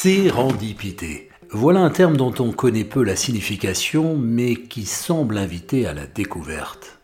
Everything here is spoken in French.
c'est Sérendipité. Voilà un terme dont on connaît peu la signification, mais qui semble inviter à la découverte.